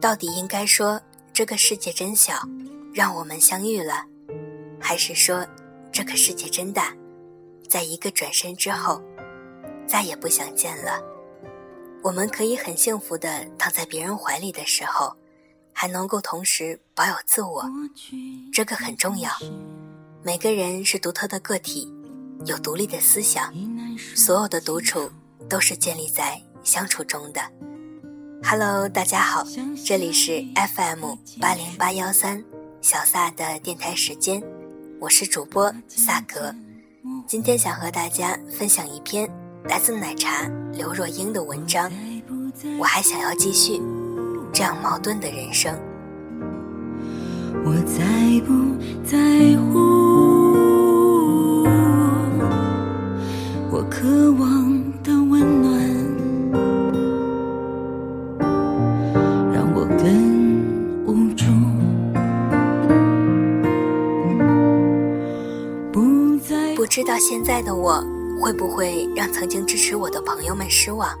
到底应该说这个世界真小，让我们相遇了，还是说这个世界真大，在一个转身之后，再也不想见了？我们可以很幸福的躺在别人怀里的时候，还能够同时保有自我，这个很重要。每个人是独特的个体，有独立的思想，所有的独处都是建立在相处中的。Hello，大家好，这里是 FM 八零八幺三小萨的电台时间，我是主播萨格，今天想和大家分享一篇来自奶茶刘若英的文章。我还想要继续这样矛盾的人生。我在不在乎？我渴望现在的我会不会让曾经支持我的朋友们失望？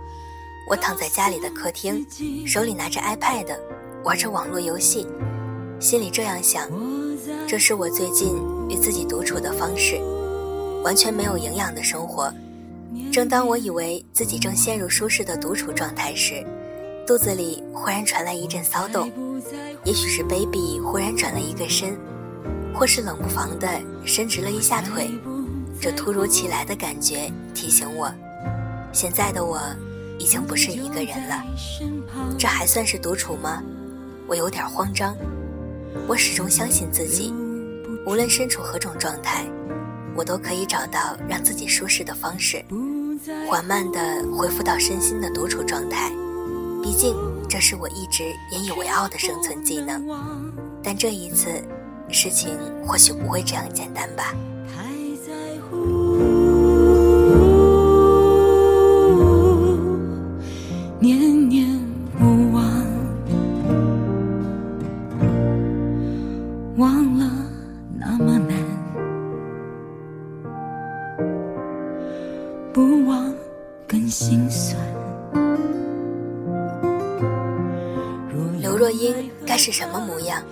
我躺在家里的客厅，手里拿着 iPad，玩着网络游戏，心里这样想：这是我最近与自己独处的方式，完全没有营养的生活。正当我以为自己正陷入舒适的独处状态时，肚子里忽然传来一阵骚动，也许是 baby 忽然转了一个身，或是冷不防的伸直了一下腿。这突如其来的感觉提醒我，现在的我已经不是一个人了。这还算是独处吗？我有点慌张。我始终相信自己，无论身处何种状态，我都可以找到让自己舒适的方式，缓慢地恢复到身心的独处状态。毕竟，这是我一直引以为傲的生存技能。但这一次，事情或许不会这样简单吧。不忘更心酸。刘若英该是什么模样？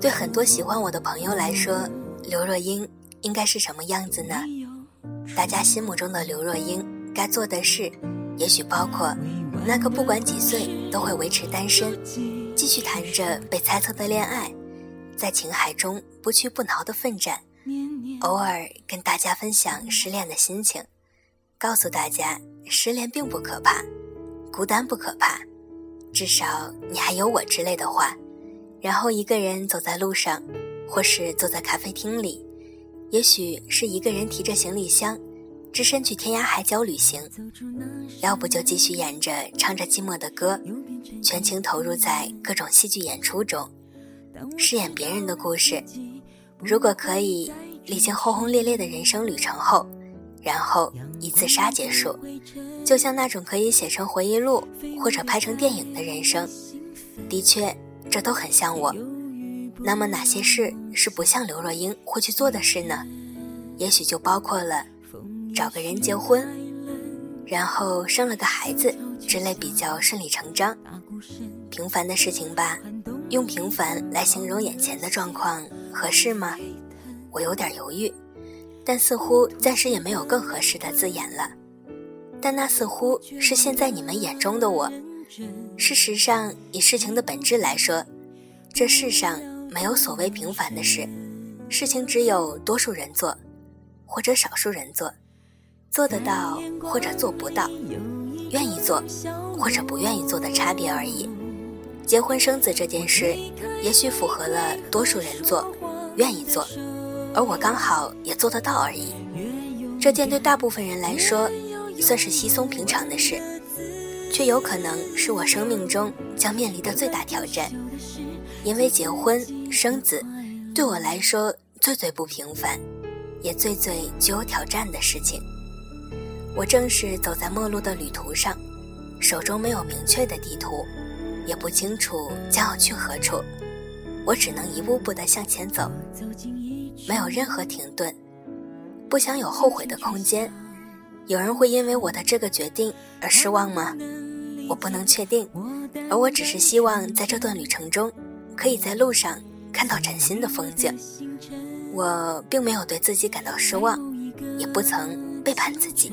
对很多喜欢我的朋友来说，刘若英应该是什么样子呢？大家心目中的刘若英该做的事，也许包括那个不管几岁都会维持单身，继续谈着被猜测的恋爱，在情海中不屈不挠的奋战，偶尔跟大家分享失恋的心情，告诉大家失恋并不可怕，孤单不可怕，至少你还有我之类的话，然后一个人走在路上，或是坐在咖啡厅里。也许是一个人提着行李箱，只身去天涯海角旅行；要不就继续演着唱着寂寞的歌，全情投入在各种戏剧演出中，饰演别人的故事。如果可以，历经轰轰烈烈的人生旅程后，然后以自杀结束，就像那种可以写成回忆录或者拍成电影的人生，的确，这都很像我。那么哪些事是不像刘若英会去做的事呢？也许就包括了找个人结婚，然后生了个孩子之类比较顺理成章、平凡的事情吧。用平凡来形容眼前的状况合适吗？我有点犹豫，但似乎暂时也没有更合适的字眼了。但那似乎是现在你们眼中的我。事实上，以事情的本质来说，这世上。没有所谓平凡的事，事情只有多数人做，或者少数人做，做得到或者做不到，愿意做或者不愿意做的差别而已。结婚生子这件事，也许符合了多数人做，愿意做，而我刚好也做得到而已。这件对大部分人来说算是稀松平常的事，却有可能是我生命中将面临的最大挑战。因为结婚生子，对我来说最最不平凡，也最最具有挑战的事情。我正是走在陌路的旅途上，手中没有明确的地图，也不清楚将要去何处，我只能一步步地向前走，没有任何停顿，不想有后悔的空间。有人会因为我的这个决定而失望吗？我不能确定，而我只是希望在这段旅程中，可以在路上看到崭新的风景。我并没有对自己感到失望，也不曾背叛自己。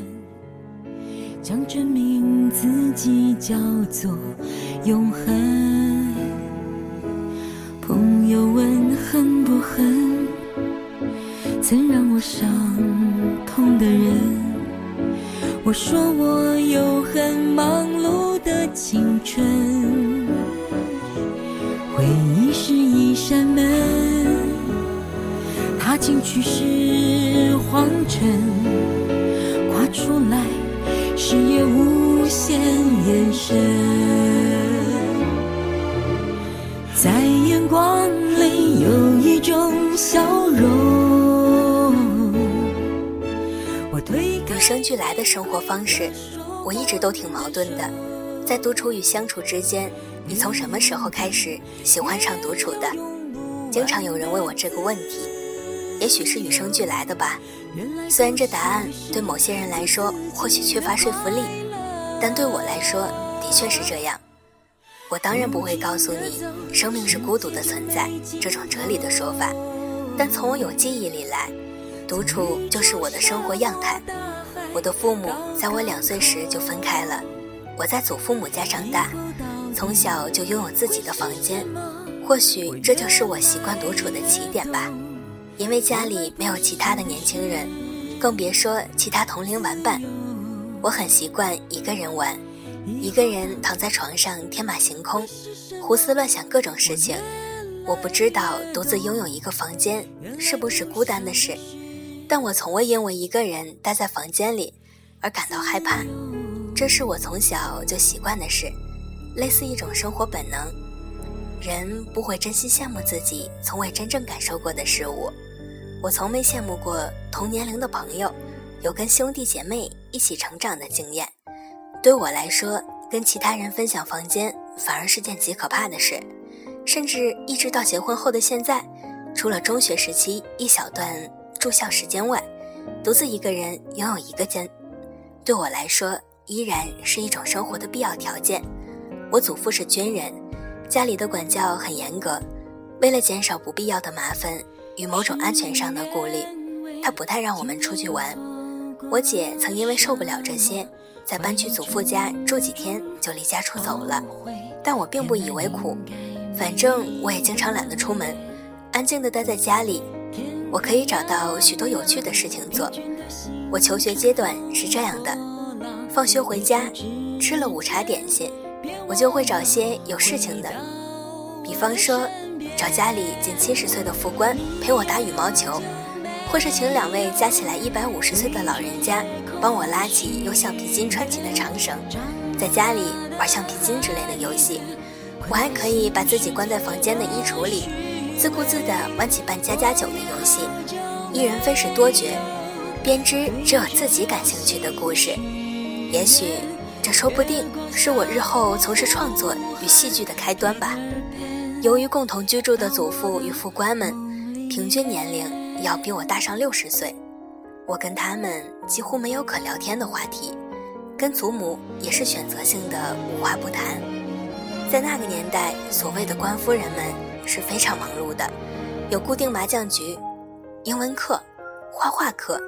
将证明自己叫做永恒。朋友问恨不恨？曾让我伤痛的人，我说我有很忙碌的青春。回忆是一扇门，踏进去是黄尘，跨出来。视野无限延伸，在眼光里有一种笑容。与生俱来的生活方式，我一直都挺矛盾的。在独处与相处之间，你从什么时候开始喜欢上独处的？经常有人问我这个问题，也许是与生俱来的吧。虽然这答案对某些人来说或许缺乏说服力，但对我来说的确是这样。我当然不会告诉你“生命是孤独的存在”这种哲理的说法，但从我有记忆里来，独处就是我的生活样态。我的父母在我两岁时就分开了，我在祖父母家长大，从小就拥有自己的房间，或许这就是我习惯独处的起点吧。因为家里没有其他的年轻人，更别说其他同龄玩伴。我很习惯一个人玩，一个人躺在床上天马行空，胡思乱想各种事情。我不知道独自拥有一个房间是不是孤单的事，但我从未因为一个人待在房间里而感到害怕。这是我从小就习惯的事，类似一种生活本能。人不会珍惜羡慕自己从未真正感受过的事物。我从没羡慕过同年龄的朋友有跟兄弟姐妹一起成长的经验。对我来说，跟其他人分享房间反而是件极可怕的事。甚至一直到结婚后的现在，除了中学时期一小段住校时间外，独自一个人拥有一个间，对我来说依然是一种生活的必要条件。我祖父是军人，家里的管教很严格，为了减少不必要的麻烦。与某种安全上的顾虑，他不太让我们出去玩。我姐曾因为受不了这些，在搬去祖父家住几天就离家出走了。但我并不以为苦，反正我也经常懒得出门，安静地待在家里，我可以找到许多有趣的事情做。我求学阶段是这样的：放学回家，吃了午茶点心，我就会找些有事情的，比方说。找家里近七十岁的副官陪我打羽毛球，或是请两位加起来一百五十岁的老人家帮我拉起用橡皮筋穿起的长绳，在家里玩橡皮筋之类的游戏。我还可以把自己关在房间的衣橱里，自顾自地玩起扮家家酒的游戏，一人分饰多角，编织只有自己感兴趣的故事。也许，这说不定是我日后从事创作与戏剧的开端吧。由于共同居住的祖父与副官们平均年龄要比我大上六十岁，我跟他们几乎没有可聊天的话题，跟祖母也是选择性的无话不谈。在那个年代，所谓的官夫人们是非常忙碌的，有固定麻将局、英文课、画画课、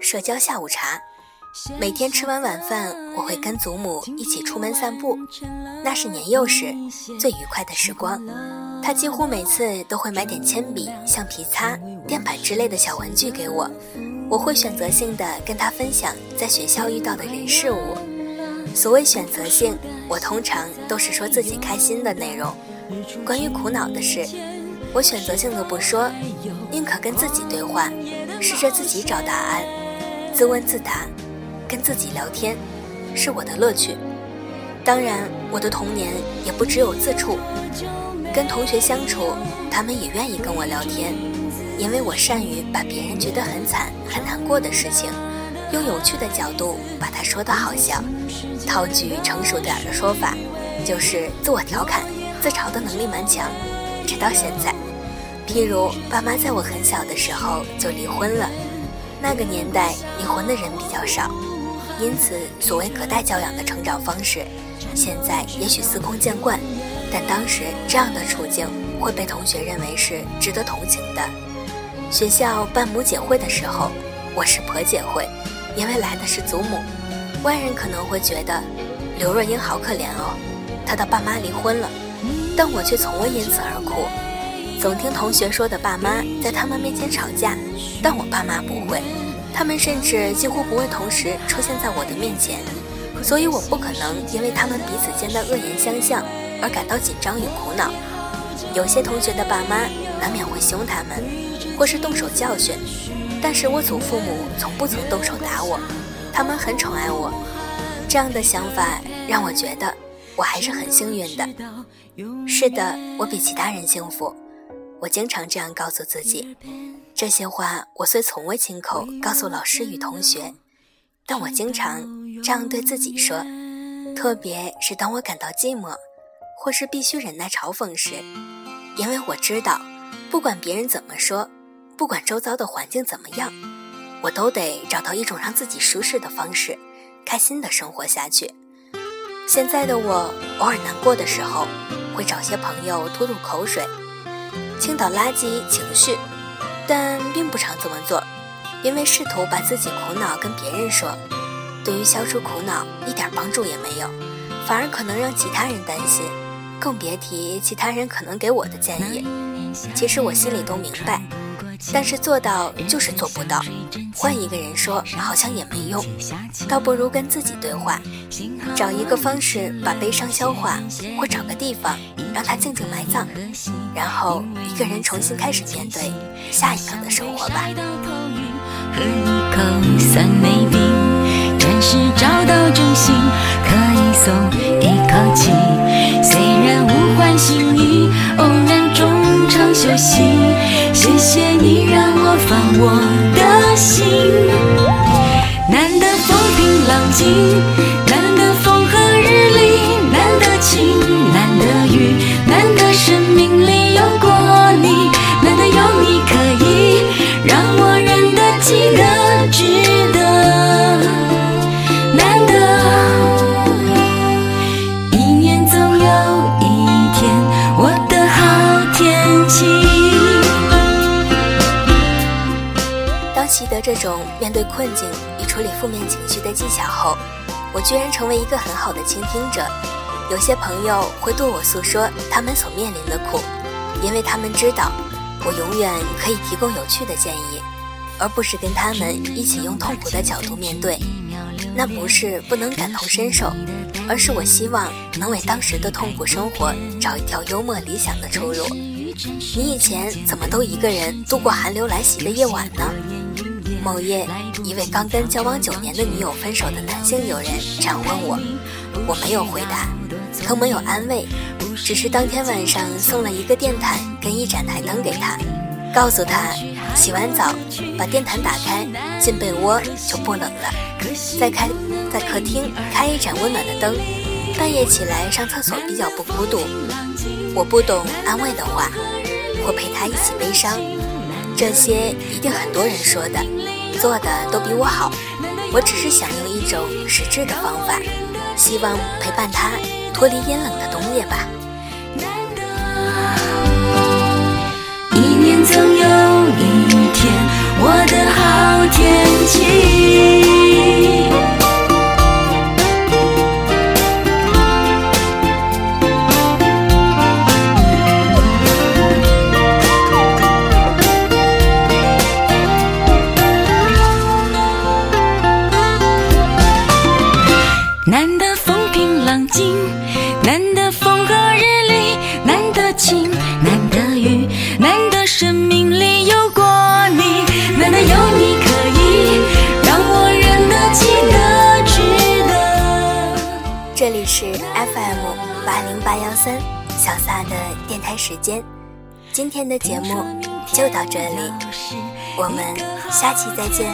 社交下午茶。每天吃完晚饭，我会跟祖母一起出门散步，那是年幼时最愉快的时光。他几乎每次都会买点铅笔、橡皮擦、垫板之类的小玩具给我，我会选择性的跟他分享在学校遇到的人事物。所谓选择性，我通常都是说自己开心的内容。关于苦恼的事，我选择性的不说，宁可跟自己对话，试着自己找答案，自问自答。跟自己聊天是我的乐趣，当然，我的童年也不只有自处。跟同学相处，他们也愿意跟我聊天，因为我善于把别人觉得很惨、很难过的事情，用有趣的角度把它说得好笑。套句成熟点的说法，就是自我调侃、自嘲的能力蛮强，直到现在。譬如，爸妈在我很小的时候就离婚了，那个年代离婚的人比较少。因此，所谓隔代教养的成长方式，现在也许司空见惯，但当时这样的处境会被同学认为是值得同情的。学校办母姐会的时候，我是婆姐会，因为来的是祖母。外人可能会觉得刘若英好可怜哦，她的爸妈离婚了，但我却从未因此而哭。总听同学说的爸妈在他们面前吵架，但我爸妈不会，他们甚至几乎不会同时出现在我的面前，所以我不可能因为他们彼此间的恶言相向而感到紧张与苦恼。有些同学的爸妈难免会凶他们，或是动手教训，但是我祖父母从不曾动手打我，他们很宠爱我。这样的想法让我觉得我还是很幸运的。是的，我比其他人幸福。我经常这样告诉自己，这些话我虽从未亲口告诉老师与同学，但我经常这样对自己说，特别是当我感到寂寞，或是必须忍耐嘲讽时，因为我知道，不管别人怎么说，不管周遭的环境怎么样，我都得找到一种让自己舒适的方式，开心的生活下去。现在的我，偶尔难过的时候，会找些朋友吐吐口水。倾倒垃圾情绪，但并不常这么做，因为试图把自己苦恼跟别人说，对于消除苦恼一点帮助也没有，反而可能让其他人担心，更别提其他人可能给我的建议。其实我心里都明白。但是做到就是做不到，换一个人说好像也没用，倒不如跟自己对话，找一个方式把悲伤消化，或找个地方让它静静埋葬，然后一个人重新开始面对下一秒的生活吧。喝一口酸梅冰，暂时找到中心，可以松一口气。虽然物换星移，偶然中休息。谢谢你让我放我的心，难得风平浪静。种面对困境与处理负面情绪的技巧后，我居然成为一个很好的倾听者。有些朋友会对我诉说他们所面临的苦，因为他们知道我永远可以提供有趣的建议，而不是跟他们一起用痛苦的角度面对。那不是不能感同身受，而是我希望能为当时的痛苦生活找一条幽默理想的出路。你以前怎么都一个人度过寒流来袭的夜晚呢？某夜，一位刚跟交往九年的女友分手的男性友人这样问我，我没有回答，更没有安慰，只是当天晚上送了一个电毯跟一盏台灯给他，告诉他洗完澡把电毯打开，进被窝就不冷了。再开在客厅开一盏温暖的灯，半夜起来上厕所比较不孤独。我不懂安慰的话，或陪他一起悲伤，这些一定很多人说的。做的都比我好，我只是想用一种实质的方法，希望陪伴他脱离阴冷的冬夜吧。一年总有一天，我的好天气。难得风平浪静，难得风和日丽，难得晴，难得雨，难得生命里有过你，难得有你可以让我认得、记得、值得。这里是 FM 八零八幺三小撒的电台时间，今天的节目就到这里，我们下期再见。